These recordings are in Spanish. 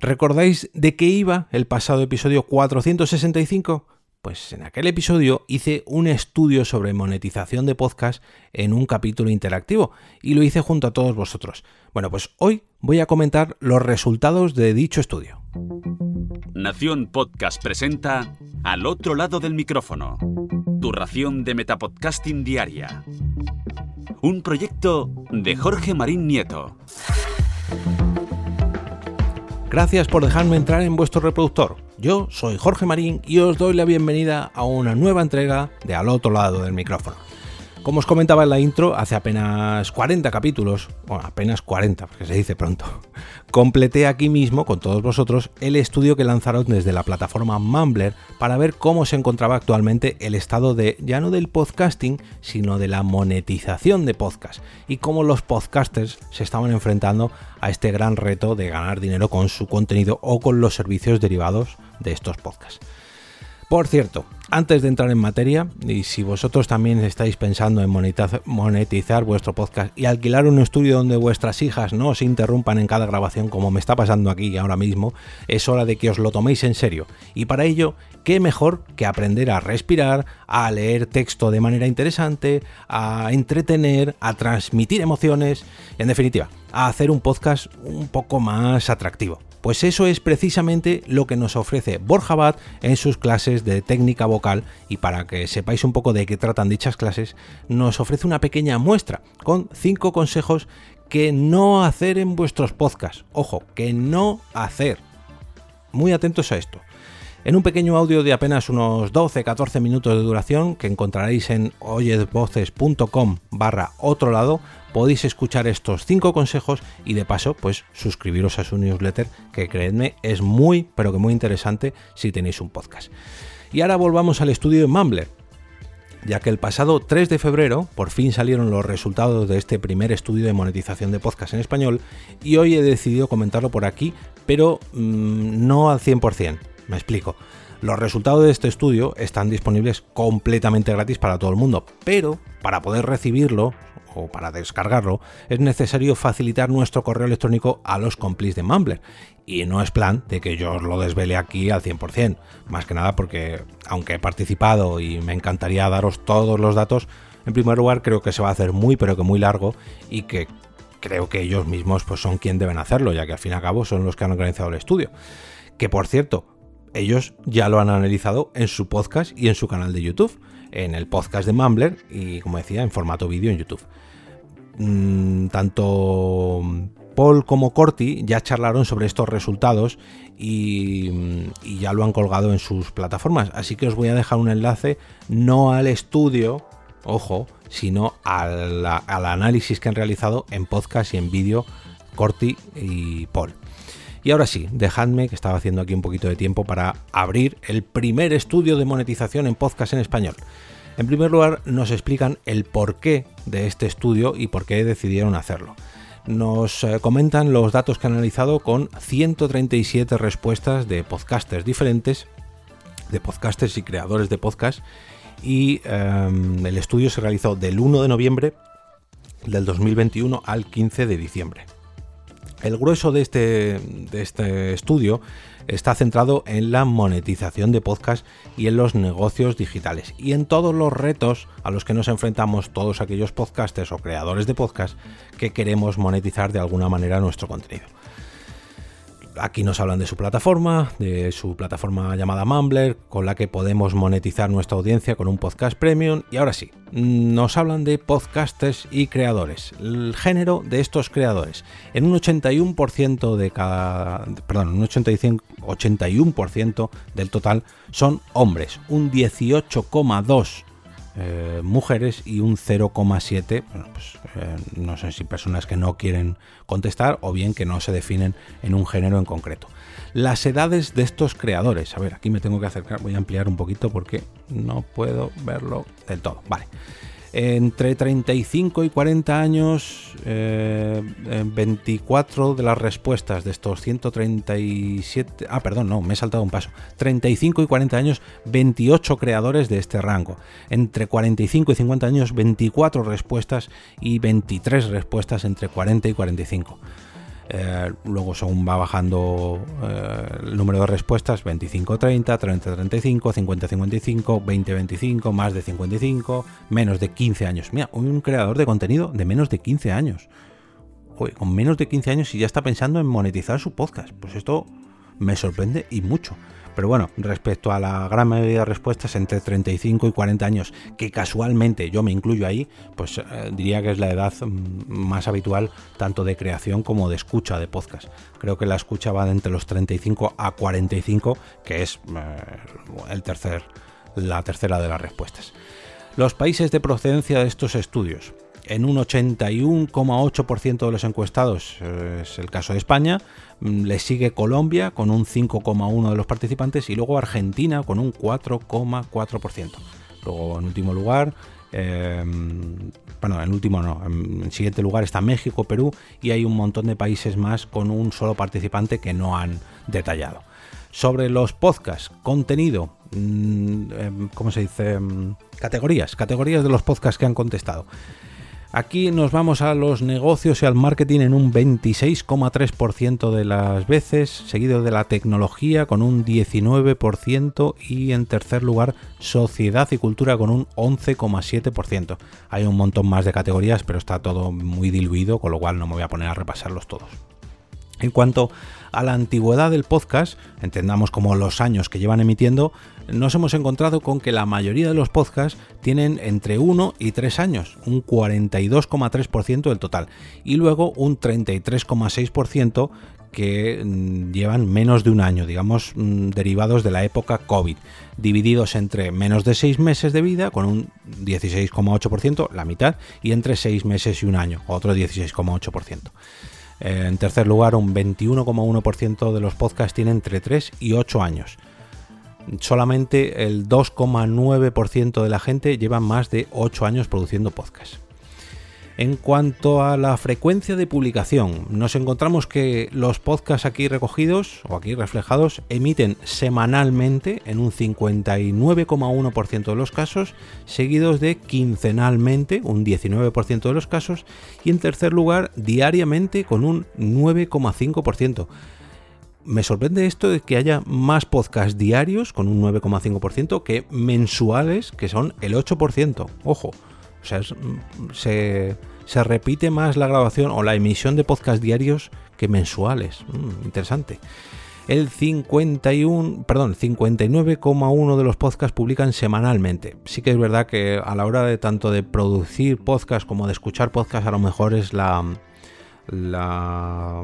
¿Recordáis de qué iba el pasado episodio 465? Pues en aquel episodio hice un estudio sobre monetización de podcast en un capítulo interactivo y lo hice junto a todos vosotros. Bueno, pues hoy voy a comentar los resultados de dicho estudio. Nación Podcast presenta Al otro lado del micrófono, tu ración de Metapodcasting Diaria. Un proyecto de Jorge Marín Nieto. Gracias por dejarme entrar en vuestro reproductor. Yo soy Jorge Marín y os doy la bienvenida a una nueva entrega de Al otro lado del micrófono. Como os comentaba en la intro, hace apenas 40 capítulos, bueno, apenas 40, porque se dice pronto, completé aquí mismo con todos vosotros el estudio que lanzaron desde la plataforma Mumbler para ver cómo se encontraba actualmente el estado de ya no del podcasting, sino de la monetización de podcast y cómo los podcasters se estaban enfrentando a este gran reto de ganar dinero con su contenido o con los servicios derivados de estos podcasts. Por cierto, antes de entrar en materia, y si vosotros también estáis pensando en monetizar, vuestro podcast y alquilar un estudio donde vuestras hijas no os interrumpan en cada grabación como me está pasando aquí ahora mismo, es hora de que os lo toméis en serio. Y para ello, ¿qué mejor que aprender a respirar, a leer texto de manera interesante, a entretener, a transmitir emociones, en definitiva, a hacer un podcast un poco más atractivo? Pues eso es precisamente lo que nos ofrece Borja Abad en sus clases de técnica vocal y para que sepáis un poco de qué tratan dichas clases, nos ofrece una pequeña muestra con cinco consejos que no hacer en vuestros podcasts. Ojo, que no hacer. Muy atentos a esto. En un pequeño audio de apenas unos 12-14 minutos de duración que encontraréis en oyedvoces.com barra otro lado, podéis escuchar estos 5 consejos y de paso pues suscribiros a su newsletter que creedme es muy pero que muy interesante si tenéis un podcast. Y ahora volvamos al estudio de Mumbler ya que el pasado 3 de febrero por fin salieron los resultados de este primer estudio de monetización de podcast en español y hoy he decidido comentarlo por aquí, pero mm, no al 100%. Me explico. Los resultados de este estudio están disponibles completamente gratis para todo el mundo, pero para poder recibirlo o para descargarlo es necesario facilitar nuestro correo electrónico a los complis de Mumbler. Y no es plan de que yo os lo desvele aquí al 100%, más que nada porque aunque he participado y me encantaría daros todos los datos, en primer lugar creo que se va a hacer muy pero que muy largo y que creo que ellos mismos pues son quien deben hacerlo, ya que al fin y al cabo son los que han organizado el estudio. Que por cierto, ellos ya lo han analizado en su podcast y en su canal de YouTube, en el podcast de Mumbler y como decía, en formato vídeo en YouTube. Mm, tanto Paul como Corti ya charlaron sobre estos resultados y, ya lo han colgado en sus plataformas. Así que os voy a dejar un enlace no al estudio, ojo, sino al, al análisis que han realizado en podcast y en vídeo Corti y Paul. Y ahora sí, dejadme que estaba haciendo aquí un poquito de tiempo para abrir el primer estudio de monetización en podcast en español. En primer lugar, nos explican el porqué de este estudio y por qué decidieron hacerlo. Nos eh, comentan los datos que han analizado con 137 respuestas de podcasters diferentes, de podcasters y creadores de podcast, y em, el estudio se realizó del 1 de noviembre del 2021 al 15 de diciembre. El grueso de este, de este estudio está centrado en la monetización de podcast y en los negocios digitales y en todos los retos a los que nos enfrentamos todos aquellos podcasters o creadores de podcast que queremos monetizar de alguna manera nuestro contenido. Aquí nos hablan de su plataforma, de su plataforma llamada Mumbler, con la que podemos monetizar nuestra audiencia con un podcast premium. Y ahora sí, nos hablan de podcasters y creadores, el género de estos creadores. En un 81% de cada, perdón, un 85, 81% del total son hombres, un 18,2 eh, mujeres y un 0,7, bueno, pues, eh, no sé si personas que no quieren contestar o bien que no se definen en un género en concreto. Las edades de estos creadores, a ver, aquí me tengo que acercar, voy a ampliar un poquito porque no puedo verlo del todo. Vale entre 35 y 40 años, 24 eh, de las respuestas de estos 137, ah, perdón, no, me he saltado un paso, 35 y 40 años, 28 creadores de este rango. Entre 45 y 50 años, 24 respuestas y 23 respuestas entre 40 y 45. Eh, luego según va bajando eh, el número de respuestas, 25-30, 30-35, 50-55, 20-25, más de 55, menos de 15 años. Mira, un creador de contenido de menos de 15 años. con menos de 15 años y ya está pensando en monetizar su podcast. Pues esto me sorprende y mucho. Pero bueno, respecto a la gran mayoría de respuestas entre 35 y 40 años, que casualmente yo me incluyo ahí, pues eh, diría que es la edad mm, más habitual tanto de creación como de escucha de podcast. Creo que la escucha va de entre los 35 a 45, que es eh, el tercer, la tercera de las respuestas. Los países de procedencia de estos estudios. En un 81,8% de los encuestados eh, es el caso de España, Mm, le sigue Colombia con un 5,1% de los participantes y luego Argentina con un 4,4%. Luego en último lugar, em, bueno, en último no, en siguiente lugar está México, Perú y hay un montón de países más con un solo participante que no han detallado. Sobre los podcasts, contenido, mm, em, ¿cómo se dice? Em, categorías, categorías de los podcasts que han contestado. Aquí nos vamos a los negocios y al marketing en un 26,3% de las veces, seguido de la tecnología con un 19% y en tercer lugar sociedad y cultura con un 11,7%. Hay un montón más de categorías, pero está todo muy diluido, con lo cual no me voy a poner a repasarlos todos. En cuanto a la antigüedad del podcast, entendamos como los años que llevan emitiendo, nos hemos encontrado con que la mayoría de los podcasts tienen entre 1 y 3 años, un 42,3% del total, y luego un 33,6% que mm, llevan menos de un año, digamos, mm, derivados de la época COVID, divididos entre menos de 6 meses de vida, con un 16,8%, la mitad, y entre 6 meses y un año, otro 16,8%. En tercer lugar, un 21,1% de los podcasts tienen entre 3 y 8 años solamente el 2,9% de la gente lleva más de 8 años produciendo podcast. En cuanto a la frecuencia de publicación, nos encontramos que los podcasts aquí recogidos o aquí reflejados emiten semanalmente en un 59,1% de los casos, seguidos de quincenalmente, un 19% de los casos, y en tercer lugar diariamente con un 9,5% me sorprende esto de que haya más podcasts diarios, con un 9,5%, que mensuales, que son el 8%. Ojo, o sea, se, repite más la grabación o la emisión de podcasts diarios que mensuales. Mm, interesante. El 51, perdón, 59,1 de los podcasts publican semanalmente. Sí que es verdad que a la hora de tanto de producir podcasts como de escuchar podcasts a lo mejor es la la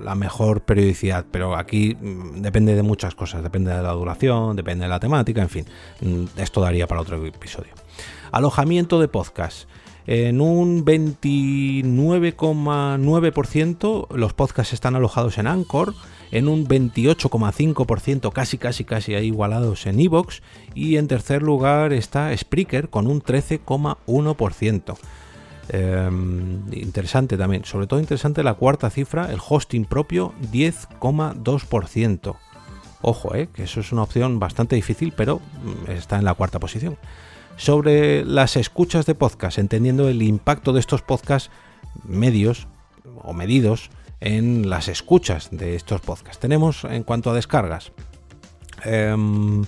la mejor periodicidad, pero aquí mm, depende de muchas cosas, depende de la duración, depende de la temática, en fin, mm, esto daría para otro episodio. Alojamiento de podcast. En un 29,9% los podcasts están alojados en Anchor, en un 28,5% casi casi casi igualados en Evox y en tercer lugar está Spreaker con un 13,1%. Em, interesante también, sobre todo interesante la cuarta cifra, el hosting propio 10,2%. Ojo, eh, que eso es una opción bastante difícil, pero mm, está en la cuarta posición. Sobre las escuchas de podcast, entendiendo el impacto de estos podcasts medios o medidos en las escuchas de estos podcasts. Tenemos en cuanto a descargas. Em,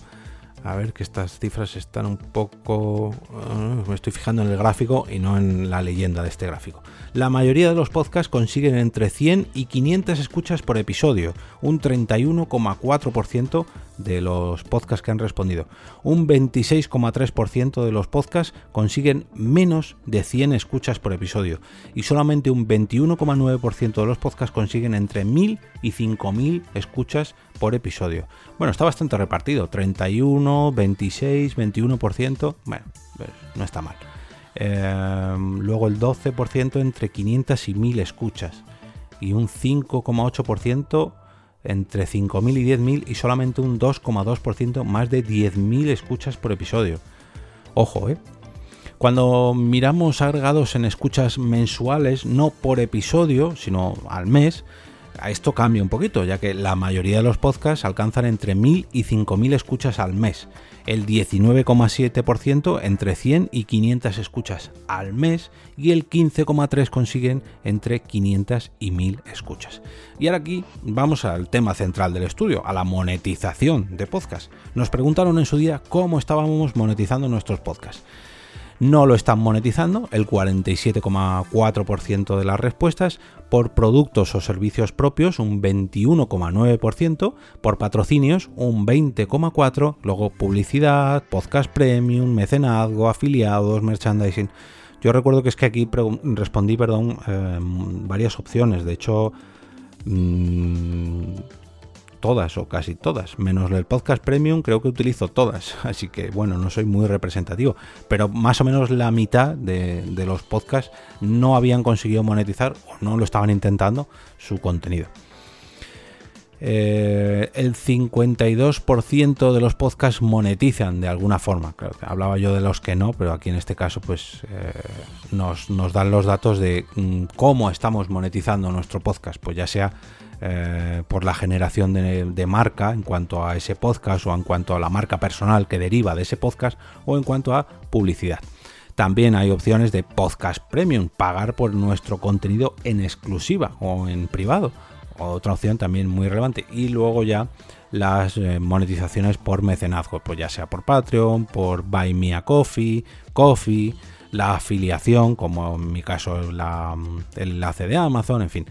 a ver que estas cifras están un poco... Eh, me estoy fijando en el gráfico y no en la leyenda de este gráfico. La mayoría de los podcasts consiguen entre 100 y 500 escuchas por episodio, un 31,4% de los podcasts que han respondido. Un 26,3% de los podcasts consiguen menos de 100 escuchas por episodio y solamente un 21,9% de los podcasts consiguen entre 1000 y 5000 escuchas por episodio. Bueno, está bastante repartido, 31, 26, 21%, bueno, pues no está mal. Em, luego el 12% entre 500 y 1000 escuchas y un 5,8% entre 5.000 y 10.000 y solamente un 2,2% más de 10.000 escuchas por episodio. Ojo, ¿eh? Cuando miramos agregados en escuchas mensuales, no por episodio, sino al mes, esto cambia un poquito, ya que la mayoría de los podcasts alcanzan entre 1.000 y 5.000 escuchas al mes, el 19,7% entre 100 y 500 escuchas al mes y el 15,3% consiguen entre 500 y 1000 escuchas. Y ahora aquí vamos al tema central del estudio, a la monetización de podcasts. Nos preguntaron en su día cómo estábamos monetizando nuestros podcasts no lo están monetizando, el 47,4% de las respuestas, por productos o servicios propios un 21,9%, por patrocinios un 20,4%, luego publicidad, podcast premium, mecenazgo, afiliados, merchandising. Yo recuerdo que es que aquí respondí, perdón, em, varias opciones, de hecho... Mm, todas o casi todas, menos el podcast premium creo que utilizo todas, así que bueno, no soy muy representativo, pero más o menos la mitad de, los podcasts no habían conseguido monetizar o no lo estaban intentando su contenido. Eh, el 52% de los podcasts monetizan de alguna forma. hablaba yo de los que no, pero aquí en este caso pues eh, nos, nos, dan los datos de mm, cómo estamos monetizando nuestro podcast, pues ya sea eh, por la generación de, marca en cuanto a ese podcast o en cuanto a la marca personal que deriva de ese podcast o en cuanto a publicidad. También hay opciones de podcast premium, pagar por nuestro contenido en exclusiva o en privado. Otra opción también muy relevante. Y luego ya las eh, monetizaciones por mecenazgo, pues ya sea por Patreon, por Buy Me a Coffee, Coffee, la afiliación, como en mi caso el enlace de Amazon, en fin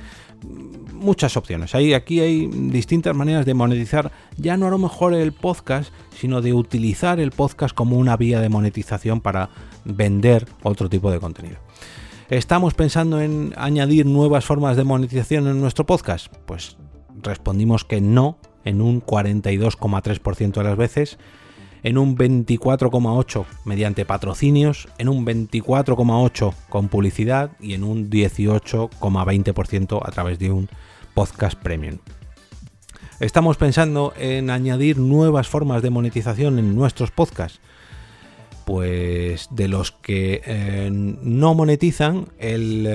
muchas opciones. aquí hay distintas maneras de monetizar, ya no a lo mejor el podcast, sino de utilizar el podcast como una vía de monetización para vender otro tipo de contenido. ¿Estamos pensando en añadir nuevas formas de monetización en nuestro podcast? Pues respondimos que no en un 42,3% de las veces en un 24,8% mediante patrocinios, en un 24,8% con publicidad y en un 18,20% a través de un podcast premium. Estamos pensando en añadir nuevas formas de monetización en nuestros podcasts. Pues de los que eh, no monetizan, el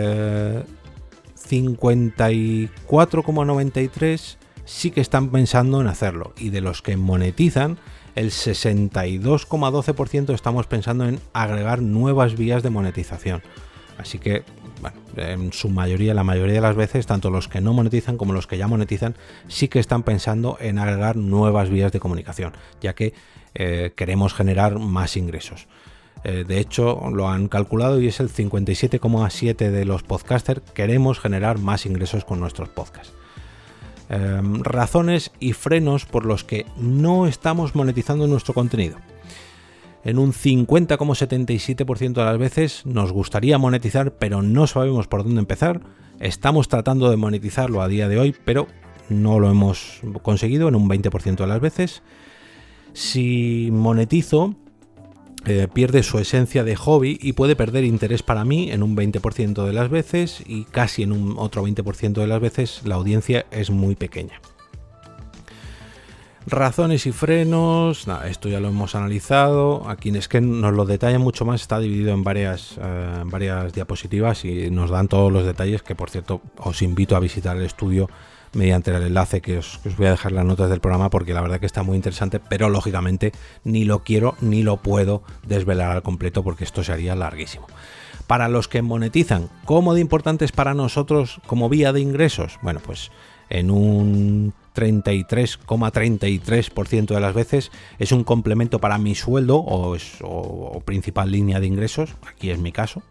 54,93 eh, sí que están pensando en hacerlo. Y de los que monetizan, el 62,12% estamos pensando en agregar nuevas vías de monetización. Así que, bueno, en su mayoría, la mayoría de las veces, tanto los que no monetizan como los que ya monetizan, sí que están pensando en agregar nuevas vías de comunicación, ya que eh, queremos generar más ingresos. Eh, de hecho, lo han calculado y es el 57,7% de los podcasters queremos generar más ingresos con nuestros podcasts. Em, razones y frenos por los que no estamos monetizando nuestro contenido. En un 50,77% de las veces nos gustaría monetizar, pero no sabemos por dónde empezar. Estamos tratando de monetizarlo a día de hoy, pero no lo hemos conseguido en un 20% de las veces. Si monetizo, eh, pierde su esencia de hobby y puede perder interés para mí en un 20% de las veces y casi en un otro 20% de las veces la audiencia es muy pequeña. Razones y frenos, esto ya lo hemos analizado. Aquí es que nos lo detalla mucho más, está dividido en varias, eh, varias diapositivas y nos dan todos los detalles que por cierto os invito a visitar el estudio mediante el enlace que os, voy a dejar las notas del programa porque la verdad que está muy interesante, pero lógicamente ni lo quiero ni lo puedo desvelar al completo porque esto sería larguísimo. Para los que monetizan, ¿cómo de importante es para nosotros como vía de ingresos? Bueno, pues en un 33,33% de las veces es un complemento para mi sueldo o, o principal línea de ingresos, aquí es mi caso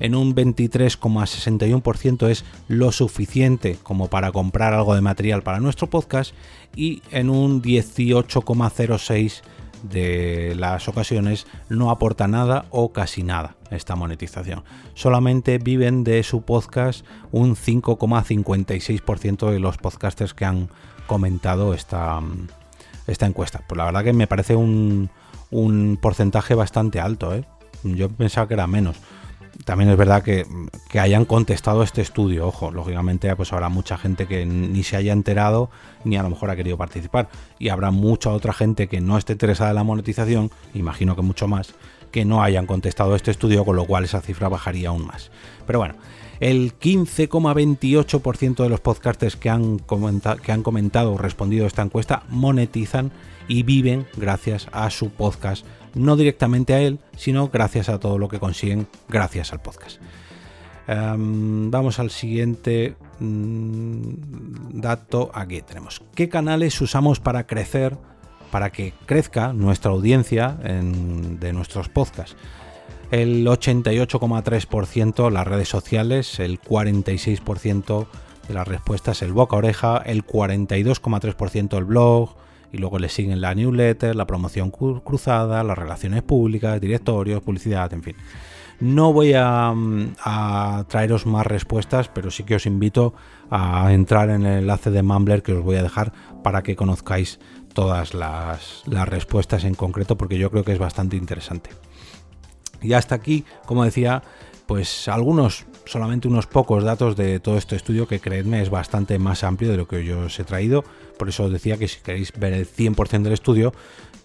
en un 23,61% es lo suficiente como para comprar algo de material para nuestro podcast y en un 18,06% de las ocasiones no aporta nada o casi nada esta monetización. Solamente viven de su podcast un 5,56% de los podcasters que han comentado esta, esta encuesta. Pues la verdad que me parece un, un porcentaje bastante alto. ¿eh? Yo pensaba que era menos también es verdad que, hayan contestado este estudio. Ojo, lógicamente, pues habrá mucha gente que ni se haya enterado ni a lo mejor ha querido participar. Y habrá mucha otra gente que no esté interesada en la monetización, imagino que mucho más, que no hayan contestado este estudio, con lo cual esa cifra bajaría aún más. Pero bueno, El 15,28% de los podcasters que han, que han comentado o respondido a esta encuesta monetizan y viven gracias a su podcast. No directamente a él, sino gracias a todo lo que consiguen gracias al podcast. Em, vamos al siguiente mm, dato. Aquí tenemos. ¿Qué canales usamos para crecer, para que crezca nuestra audiencia de nuestros podcasts? El 88,3% las redes sociales, el 46% de las respuestas el boca oreja, el 42,3% el blog, y luego le siguen la newsletter, la promoción cruzada, las relaciones públicas, directorios, publicidad, en fin. No voy mm, a, traeros más respuestas, pero sí que os invito a entrar en el enlace de Mumbler que os voy a dejar para que conozcáis todas las, las respuestas en concreto, porque yo creo que es bastante interesante. Y hasta aquí, como decía, pues algunos, solamente unos pocos datos de todo este estudio que creedme es bastante más amplio de lo que yo os he traído. Por eso os decía que si queréis ver el 100% del estudio,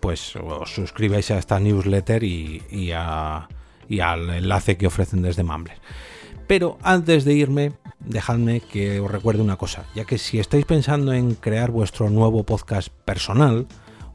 pues os suscribáis a esta newsletter y, y a y al enlace que ofrecen desde Mumbler. Pero antes de irme, dejadme que os recuerde una cosa, ya que si estáis pensando en crear vuestro nuevo podcast personal,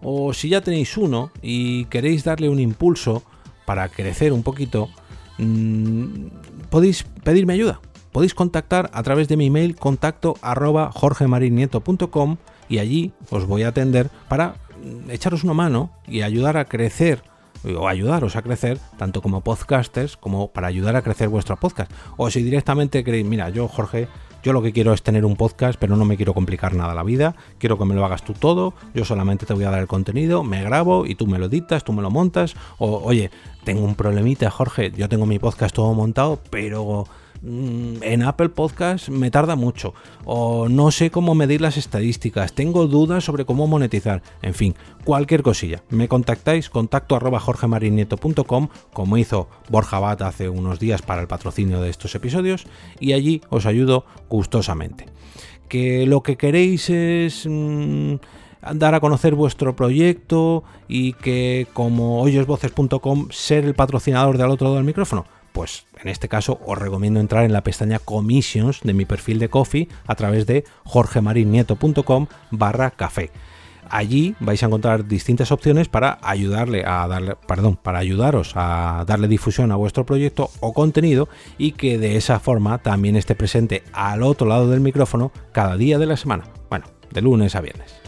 o si ya tenéis uno y queréis darle un impulso para crecer un poquito, mm, podéis pedirme ayuda. Podéis contactar a través de mi email contacto arroba jorgemarinieto.com y allí os voy a atender para mm, echaros una mano y ayudar a crecer o ayudaros a crecer, tanto como podcasters como para ayudar a crecer vuestro podcast. O si directamente queréis, mira, yo Jorge, yo lo que quiero es tener un podcast, pero no me quiero complicar nada la vida, quiero que me lo hagas tú todo, yo solamente te voy a dar el contenido, me grabo y tú me lo editas, tú me lo montas, o oye, tengo un problemita Jorge, yo tengo mi podcast todo montado, pero en Apple Podcast me tarda mucho o no sé cómo medir las estadísticas, tengo dudas sobre cómo monetizar, en fin, cualquier cosilla. Me contactáis, contacto arroba como hizo Borja Bat hace unos días para el patrocinio de estos episodios, y allí os ayudo gustosamente. Que lo que queréis es... Mm, dar a conocer vuestro proyecto y que como hoyosvoces.com ser el patrocinador del otro lado del micrófono pues en este caso os recomiendo entrar en la pestaña Commissions de mi perfil de Coffee a través de jorgemarinieto.com barra café. Allí vais a encontrar distintas opciones para ayudarle a darle, perdón, para ayudaros a darle difusión a vuestro proyecto o contenido y que de esa forma también esté presente al otro lado del micrófono cada día de la semana. Bueno, de lunes a viernes.